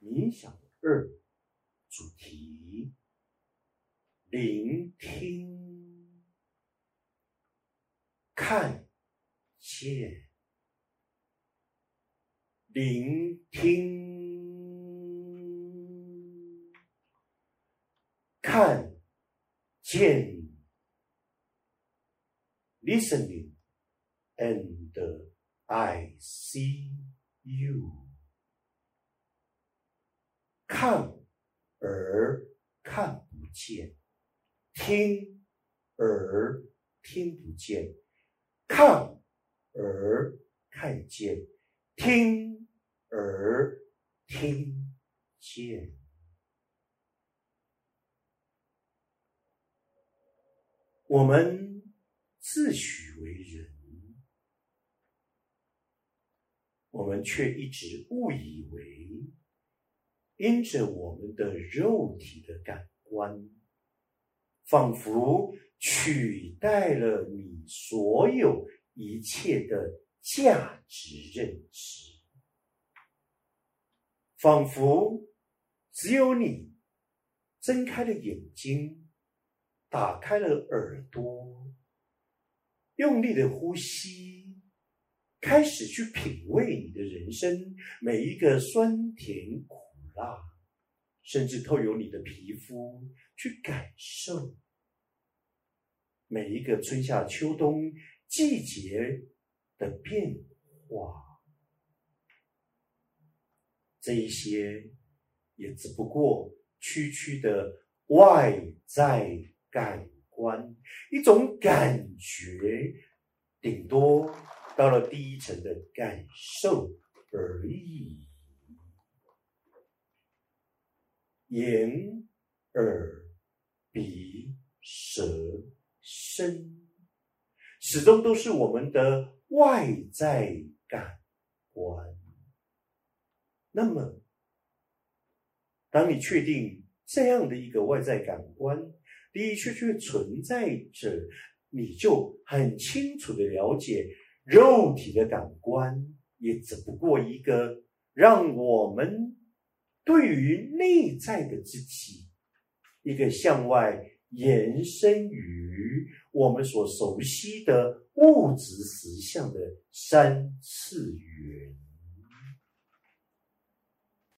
冥想二主题：聆听、看见、聆听、看见。Listening and I see you. 看而看不见，听而听不见，看而看见，听而听见。我们自诩为人，我们却一直误以为。因着我们的肉体的感官，仿佛取代了你所有一切的价值认知，仿佛只有你睁开了眼睛，打开了耳朵，用力的呼吸，开始去品味你的人生每一个酸甜苦。啊，甚至透由你的皮肤去感受每一个春夏秋冬季节的变化，这一些也只不过区区的外在感官，一种感觉，顶多到了第一层的感受而已。眼、耳、鼻、舌、身，始终都是我们的外在感官。那么，当你确定这样的一个外在感官的的确确存在着，你就很清楚的了解，肉体的感官也只不过一个让我们。对于内在的自己，一个向外延伸于我们所熟悉的物质实相的三次元。